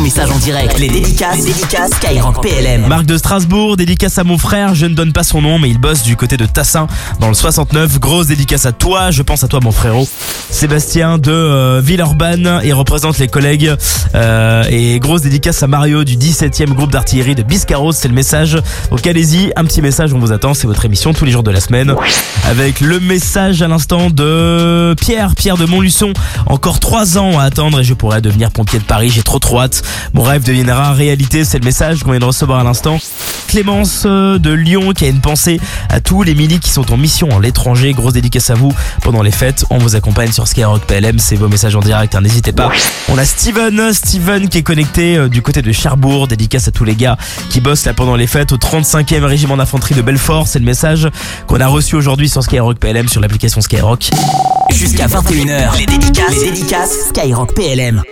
message en direct. Les dédicaces, dédicaces Skyrock PLM. Marc de Strasbourg, dédicace à mon frère, je ne donne pas son nom mais il bosse du côté de Tassin dans le 69. Grosse dédicace à toi, je pense à toi mon frérot. Sébastien de euh, Villeurbanne et représente les collègues. Euh, et grosse dédicace à Mario du 17e groupe d'artillerie de Biscarros, c'est le message. Donc allez-y, un petit message, on vous attend, c'est votre émission tous les jours de la semaine. Avec le message à l'instant de Pierre, Pierre de Montluçon. Encore trois ans à attendre et je pourrais devenir pompier de Paris, j'ai trop trop hâte. Mon rêve deviendra réalité, c'est le message qu'on vient de recevoir à l'instant. Clémence euh, de Lyon qui a une pensée à tous les milis qui sont en mission à l'étranger. Grosse dédicace à vous pendant les fêtes. On vous accompagne sur Skyrock PLM, c'est vos messages en direct, hein, n'hésitez pas. On a Steven, Steven qui est connecté euh, du côté de Cherbourg. Dédicace à tous les gars qui bossent là pendant les fêtes au 35e régiment d'infanterie de Belfort. C'est le message qu'on a reçu aujourd'hui sur Skyrock PLM sur l'application Skyrock. Jusqu'à 21h, les dédicaces, les dédicaces Skyrock PLM.